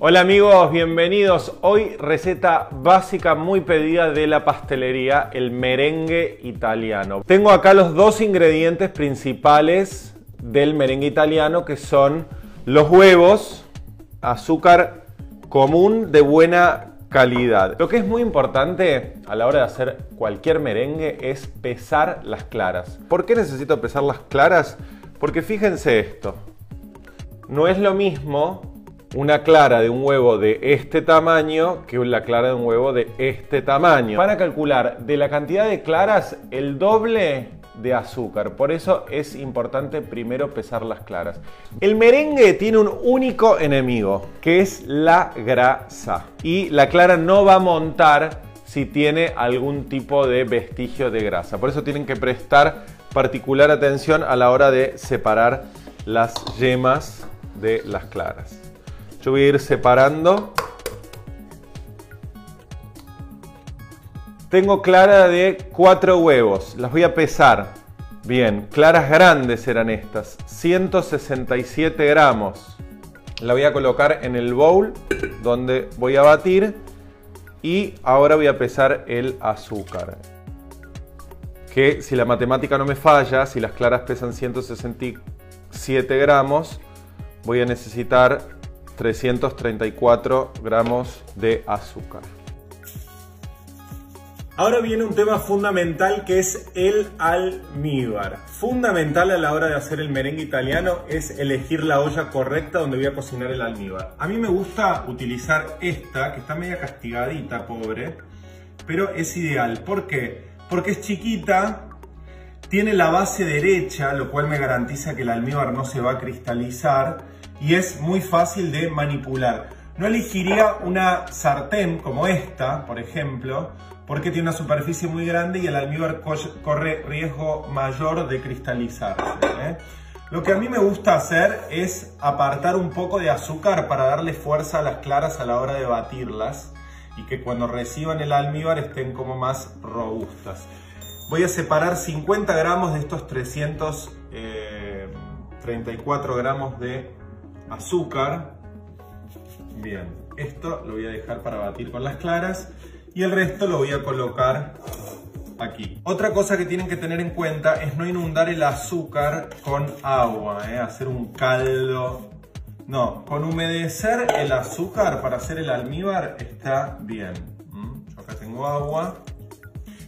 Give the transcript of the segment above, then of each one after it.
Hola amigos, bienvenidos. Hoy receta básica muy pedida de la pastelería, el merengue italiano. Tengo acá los dos ingredientes principales del merengue italiano que son los huevos, azúcar común de buena calidad. Lo que es muy importante a la hora de hacer cualquier merengue es pesar las claras. ¿Por qué necesito pesar las claras? Porque fíjense esto. No es lo mismo una clara de un huevo de este tamaño que la clara de un huevo de este tamaño. Van a calcular de la cantidad de claras el doble de azúcar. Por eso es importante primero pesar las claras. El merengue tiene un único enemigo, que es la grasa. Y la clara no va a montar si tiene algún tipo de vestigio de grasa. Por eso tienen que prestar particular atención a la hora de separar las yemas de las claras. Voy a ir separando. Tengo clara de 4 huevos. Las voy a pesar. Bien, claras grandes eran estas. 167 gramos. La voy a colocar en el bowl donde voy a batir. Y ahora voy a pesar el azúcar. Que si la matemática no me falla, si las claras pesan 167 gramos, voy a necesitar 334 gramos de azúcar. Ahora viene un tema fundamental que es el almíbar. Fundamental a la hora de hacer el merengue italiano es elegir la olla correcta donde voy a cocinar el almíbar. A mí me gusta utilizar esta, que está media castigadita, pobre, pero es ideal. ¿Por qué? Porque es chiquita, tiene la base derecha, lo cual me garantiza que el almíbar no se va a cristalizar y es muy fácil de manipular. No elegiría una sartén como esta, por ejemplo, porque tiene una superficie muy grande y el almíbar corre riesgo mayor de cristalizarse. ¿eh? Lo que a mí me gusta hacer es apartar un poco de azúcar para darle fuerza a las claras a la hora de batirlas y que cuando reciban el almíbar estén como más robustas. Voy a separar 50 gramos de estos 334 eh, gramos de azúcar. Bien, esto lo voy a dejar para batir con las claras y el resto lo voy a colocar aquí. Otra cosa que tienen que tener en cuenta es no inundar el azúcar con agua, ¿eh? hacer un caldo. No, con humedecer el azúcar para hacer el almíbar está bien. Yo acá tengo agua.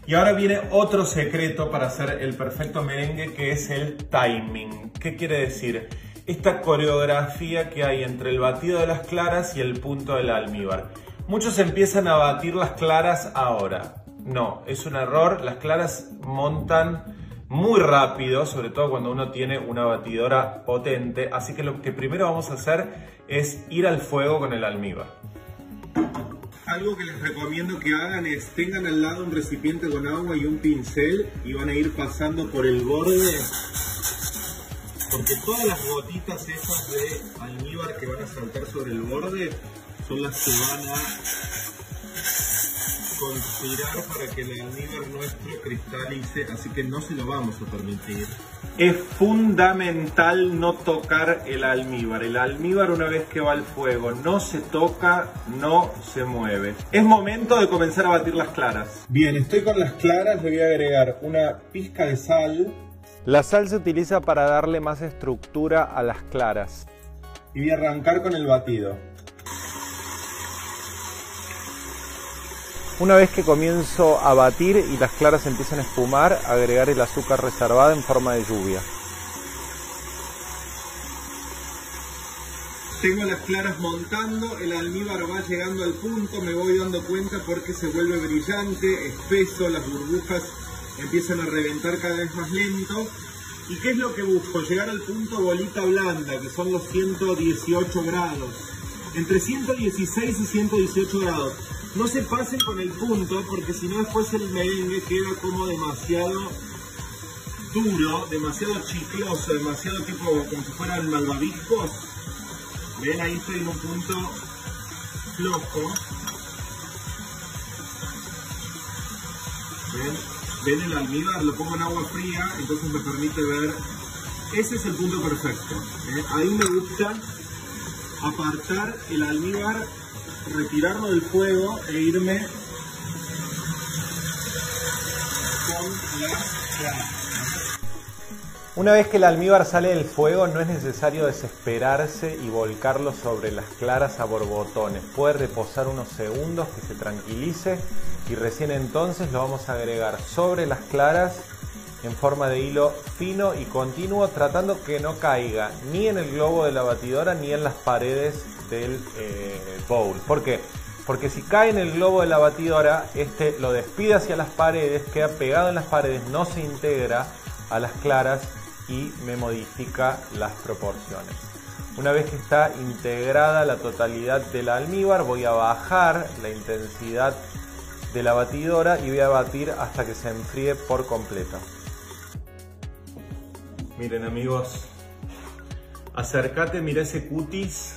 Y ahora viene otro secreto para hacer el perfecto merengue que es el timing. ¿Qué quiere decir? Esta coreografía que hay entre el batido de las claras y el punto del almíbar. Muchos empiezan a batir las claras ahora. No, es un error. Las claras montan muy rápido, sobre todo cuando uno tiene una batidora potente. Así que lo que primero vamos a hacer es ir al fuego con el almíbar. Algo que les recomiendo que hagan es tengan al lado un recipiente con agua y un pincel y van a ir pasando por el borde porque todas las gotitas esas de almíbar que van a saltar sobre el borde son las que van a conspirar para que el almíbar nuestro cristalice, así que no se lo vamos a permitir. Es fundamental no tocar el almíbar. El almíbar una vez que va al fuego no se toca, no se mueve. Es momento de comenzar a batir las claras. Bien, estoy con las claras, le voy a agregar una pizca de sal, la sal se utiliza para darle más estructura a las claras. Y voy a arrancar con el batido. Una vez que comienzo a batir y las claras empiezan a espumar, agregar el azúcar reservado en forma de lluvia. Tengo las claras montando, el almíbar va llegando al punto, me voy dando cuenta porque se vuelve brillante, espeso, las burbujas empiezan a reventar cada vez más lento. ¿Y qué es lo que busco? Llegar al punto bolita blanda, que son los 118 grados. Entre 116 y 118 grados. No se pasen con el punto, porque si no después el merengue queda como demasiado duro, demasiado chicloso, demasiado tipo como si fueran malvaviscos. Ven, ahí estoy en un punto flojo. ¿Ven? Ven el almíbar, lo pongo en agua fría, entonces me permite ver, ese es el punto perfecto. ¿eh? Ahí me gusta apartar el almíbar, retirarlo del fuego e irme con la. Una vez que el almíbar sale del fuego no es necesario desesperarse y volcarlo sobre las claras a borbotones. Puede reposar unos segundos que se tranquilice y recién entonces lo vamos a agregar sobre las claras en forma de hilo fino y continuo tratando que no caiga ni en el globo de la batidora ni en las paredes del eh, bowl. ¿Por qué? Porque si cae en el globo de la batidora, este lo despide hacia las paredes, queda pegado en las paredes, no se integra a las claras y me modifica las proporciones. Una vez que está integrada la totalidad del almíbar, voy a bajar la intensidad de la batidora y voy a batir hasta que se enfríe por completo. Miren amigos, acércate, mira ese cutis,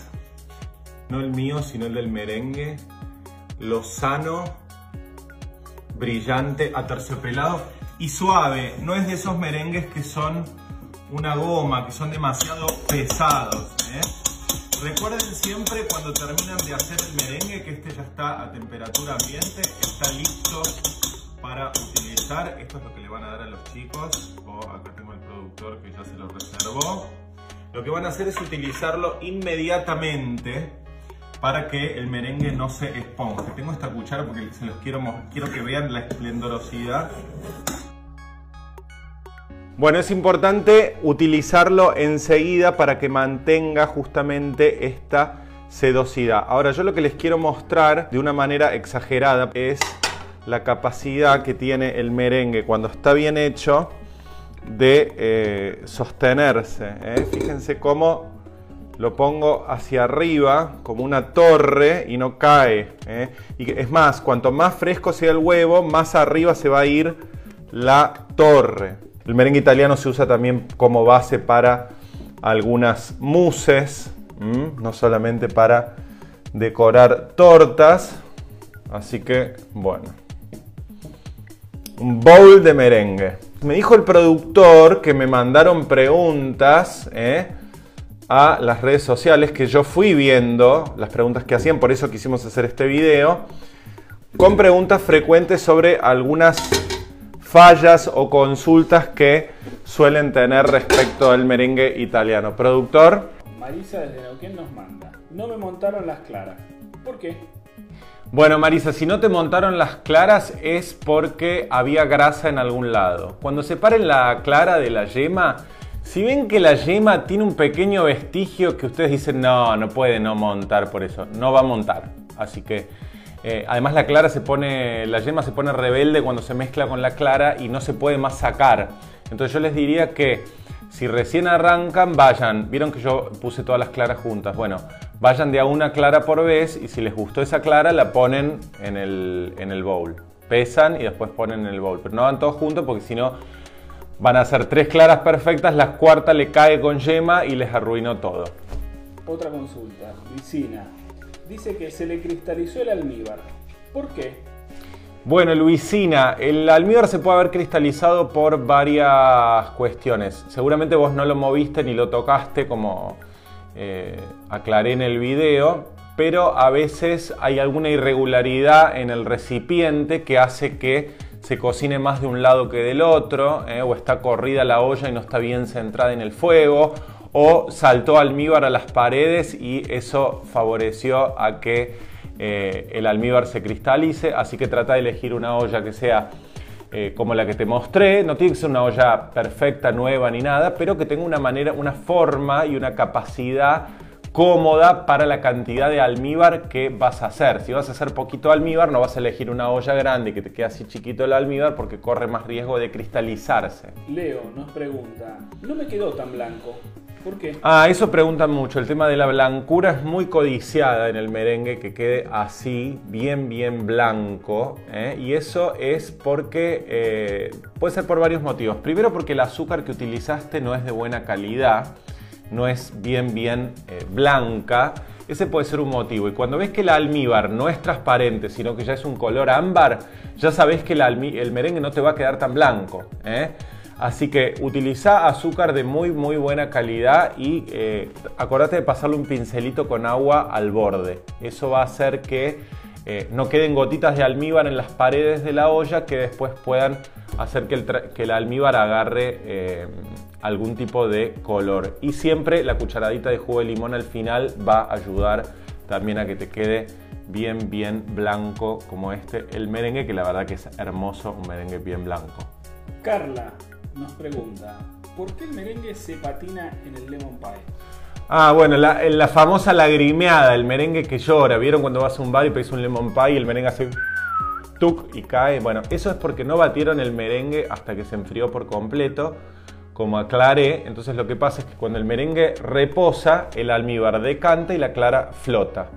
no el mío, sino el del merengue, lo sano, brillante, aterciopelado y suave. No es de esos merengues que son una goma, que son demasiado pesados. ¿eh? Recuerden siempre cuando terminan de hacer el merengue que este ya está a temperatura ambiente, está listo para utilizar. Esto es lo que le van a dar a los chicos. O acá tengo el productor que ya se lo reservó. Lo que van a hacer es utilizarlo inmediatamente para que el merengue no se esponje. Tengo esta cuchara porque se los quiero, quiero que vean la esplendorosidad bueno, es importante utilizarlo enseguida para que mantenga justamente esta sedosidad. Ahora yo lo que les quiero mostrar de una manera exagerada es la capacidad que tiene el merengue cuando está bien hecho de eh, sostenerse. ¿eh? Fíjense cómo lo pongo hacia arriba como una torre y no cae. ¿eh? Y es más, cuanto más fresco sea el huevo, más arriba se va a ir la torre. El merengue italiano se usa también como base para algunas mousses, no solamente para decorar tortas. Así que, bueno. Un bowl de merengue. Me dijo el productor que me mandaron preguntas ¿eh? a las redes sociales que yo fui viendo, las preguntas que hacían, por eso quisimos hacer este video, con preguntas frecuentes sobre algunas fallas o consultas que suelen tener respecto al merengue italiano. Productor. Marisa desde Neuquén nos manda. No me montaron las claras. ¿Por qué? Bueno, Marisa, si no te montaron las claras es porque había grasa en algún lado. Cuando separen la clara de la yema, si ven que la yema tiene un pequeño vestigio que ustedes dicen, no, no puede no montar por eso, no va a montar. Así que eh, además la clara se pone, la yema se pone rebelde cuando se mezcla con la clara y no se puede más sacar. Entonces yo les diría que si recién arrancan, vayan. Vieron que yo puse todas las claras juntas. Bueno, vayan de a una clara por vez y si les gustó esa clara la ponen en el, en el bowl. Pesan y después ponen en el bowl. Pero no van todos juntos porque si no van a ser tres claras perfectas, la cuarta le cae con yema y les arruinó todo. Otra consulta, Vicina dice que se le cristalizó el almíbar. ¿Por qué? Bueno, Luisina, el almíbar se puede haber cristalizado por varias cuestiones. Seguramente vos no lo moviste ni lo tocaste como eh, aclaré en el video, pero a veces hay alguna irregularidad en el recipiente que hace que se cocine más de un lado que del otro, eh, o está corrida la olla y no está bien centrada en el fuego, o saltó almíbar a las paredes y eso favoreció a que eh, el almíbar se cristalice, así que trata de elegir una olla que sea eh, como la que te mostré, no tiene que ser una olla perfecta, nueva ni nada, pero que tenga una manera, una forma y una capacidad cómoda para la cantidad de almíbar que vas a hacer. Si vas a hacer poquito almíbar, no vas a elegir una olla grande que te quede así chiquito el almíbar porque corre más riesgo de cristalizarse. Leo nos pregunta, no me quedó tan blanco. ¿Por qué? Ah, eso preguntan mucho. El tema de la blancura es muy codiciada en el merengue, que quede así, bien, bien blanco. ¿eh? Y eso es porque, eh, puede ser por varios motivos. Primero porque el azúcar que utilizaste no es de buena calidad, no es bien, bien eh, blanca. Ese puede ser un motivo. Y cuando ves que el almíbar no es transparente, sino que ya es un color ámbar, ya sabes que el, el merengue no te va a quedar tan blanco. Así que utiliza azúcar de muy muy buena calidad y eh, acordate de pasarle un pincelito con agua al borde. Eso va a hacer que eh, no queden gotitas de almíbar en las paredes de la olla que después puedan hacer que el, almíbar agarre eh, algún tipo de color. Y siempre la cucharadita de jugo de limón al final va a ayudar también a que te quede bien, bien blanco como este, el merengue, que la verdad que es hermoso, un merengue bien blanco. Carla nos pregunta, ¿por qué el merengue se patina en el lemon pie? Ah, bueno, la, famosa lagrimeada, el merengue que llora. ¿Vieron cuando vas a un bar y pedís un lemon pie y el merengue hace tuc y cae? Bueno, eso es porque no batieron el merengue hasta que se enfrió por completo. Como aclaré, entonces lo que pasa es que cuando el merengue reposa, el almíbar decanta y la clara flota.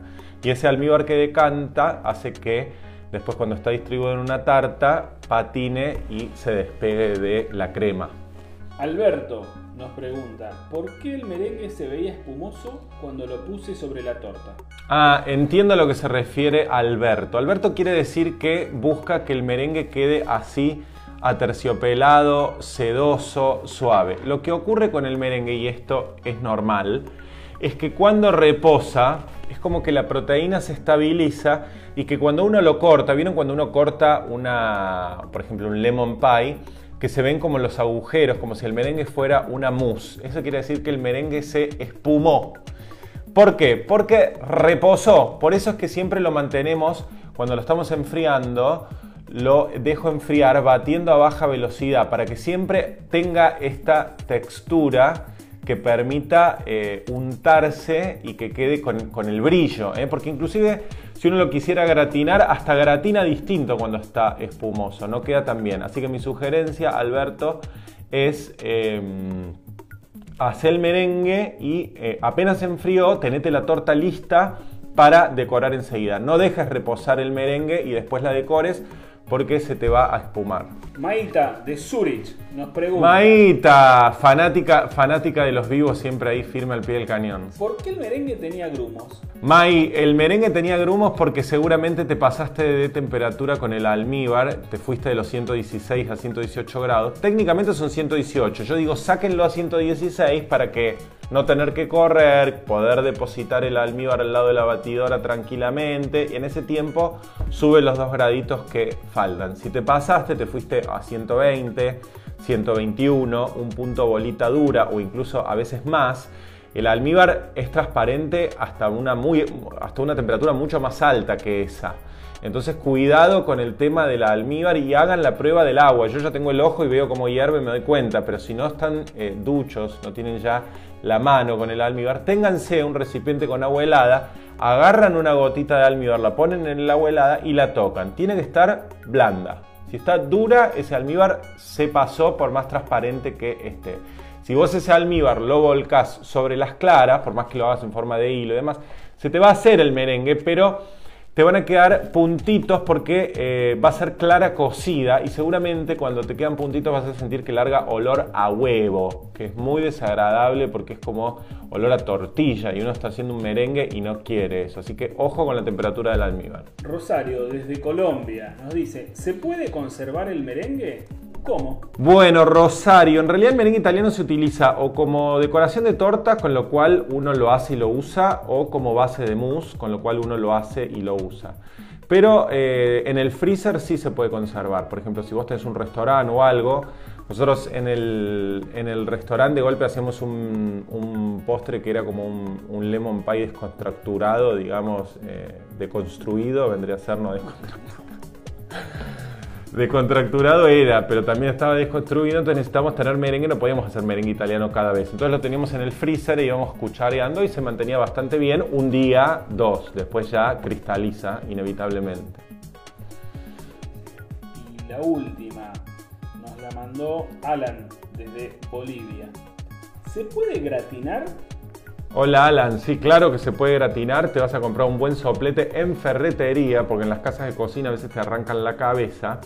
Y ese almíbar que decanta hace que después cuando está distribuido en una tarta patine y se despegue de la crema. Alberto nos pregunta, ¿por qué el merengue se veía espumoso cuando lo puse sobre la torta? Ah, entiendo a lo que se refiere Alberto. Alberto quiere decir que busca que el merengue quede así aterciopelado, sedoso, suave. Lo que ocurre con el merengue, y esto es normal, es que cuando reposa, como que la proteína se estabiliza y que cuando uno lo corta, ¿vieron cuando uno corta una, por ejemplo, un lemon pie? que se ven como los agujeros, como si el merengue fuera una mousse. Eso quiere decir que el merengue se espumó. ¿Por qué? Porque reposó. Por eso es que siempre lo mantenemos cuando lo estamos enfriando, lo dejo enfriar batiendo a baja velocidad para que siempre tenga esta textura que permita eh, untarse y que quede con, el brillo. ¿eh? Porque inclusive si uno lo quisiera gratinar, hasta gratina distinto cuando está espumoso, no queda tan bien. Así que mi sugerencia, Alberto, es em, hacer el merengue y eh, apenas enfrió, tenete la torta lista para decorar enseguida. No dejes reposar el merengue y después la decores porque se te va a espumar. Maita de Zurich nos pregunta. Maita, fanática, fanática de los vivos, siempre ahí firme al pie del cañón. ¿Por qué el merengue tenía grumos? May, el merengue tenía grumos porque seguramente te pasaste de temperatura con el almíbar, te fuiste de los 116 a 118 grados. Técnicamente son 118. Yo digo, sáquenlo a 116 para que no tener que correr, poder depositar el almíbar al lado de la batidora tranquilamente y en ese tiempo sube los dos graditos que faltan. Si te pasaste, te fuiste a 120, 121, un punto bolita dura o incluso a veces más. El almíbar es transparente hasta una, muy, hasta una temperatura mucho más alta que esa. Entonces cuidado con el tema del almíbar y hagan la prueba del agua. Yo ya tengo el ojo y veo cómo hierve, me doy cuenta, pero si no están eh, duchos, no tienen ya la mano con el almíbar, ténganse un recipiente con agua helada, agarran una gotita de almíbar, la ponen en el agua helada y la tocan. Tiene que estar blanda. Si está dura, ese almíbar se pasó por más transparente que esté. Si vos ese almíbar lo volcás sobre las claras, por más que lo hagas en forma de hilo y demás, se te va a hacer el merengue, pero te van a quedar puntitos porque eh, va a ser clara cocida y seguramente cuando te quedan puntitos vas a sentir que larga olor a huevo, que es muy desagradable porque es como olor a tortilla y uno está haciendo un merengue y no quiere eso. Así que ojo con la temperatura del almíbar. Rosario, desde Colombia, nos dice, ¿se puede conservar el merengue? ¿Cómo? Bueno, Rosario, en realidad el merengue italiano se utiliza o como decoración de torta, con lo cual uno lo hace y lo usa, o como base de mousse, con lo cual uno lo hace y lo usa. Pero eh, en el freezer sí se puede conservar. Por ejemplo, si vos tenés un restaurante o algo, nosotros en el, restaurante de golpe hacíamos un, postre que era como un, lemon pie descontracturado, digamos, eh, deconstruido, vendría a ser no descontracturado. Descontracturado era, pero también estaba desconstruido, entonces necesitábamos tener merengue, no podíamos hacer merengue italiano cada vez. Entonces lo teníamos en el freezer y íbamos cuchareando y se mantenía bastante bien un día, dos, después ya cristaliza inevitablemente. Y la última nos la mandó Alan desde Bolivia. ¿Se puede gratinar Hola Alan, sí, claro que se puede gratinar, te vas a comprar un buen soplete en ferretería, porque en las casas de cocina a veces te arrancan la cabeza,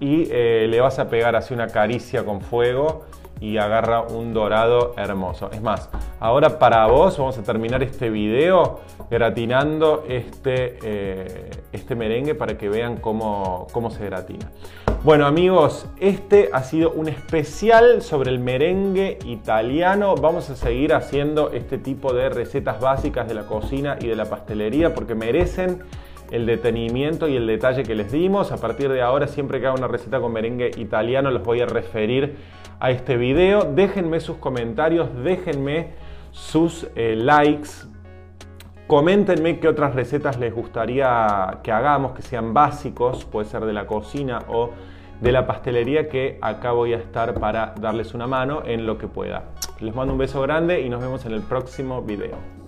y eh, le vas a pegar así una caricia con fuego y agarra un dorado hermoso. Es más, ahora para vos vamos a terminar este video gratinando este, eh, este merengue para que vean cómo, cómo se gratina. Bueno amigos, este ha sido un especial sobre el merengue italiano. Vamos a seguir haciendo este tipo de recetas básicas de la cocina y de la pastelería porque merecen el detenimiento y el detalle que les dimos. A partir de ahora, siempre que haga una receta con merengue italiano, los voy a referir a este video. Déjenme sus comentarios, déjenme sus eh, likes. Coméntenme qué otras recetas les gustaría que hagamos, que sean básicos, puede ser de la cocina o de la pastelería que acá voy a estar para darles una mano en lo que pueda. Les mando un beso grande y nos vemos en el próximo video.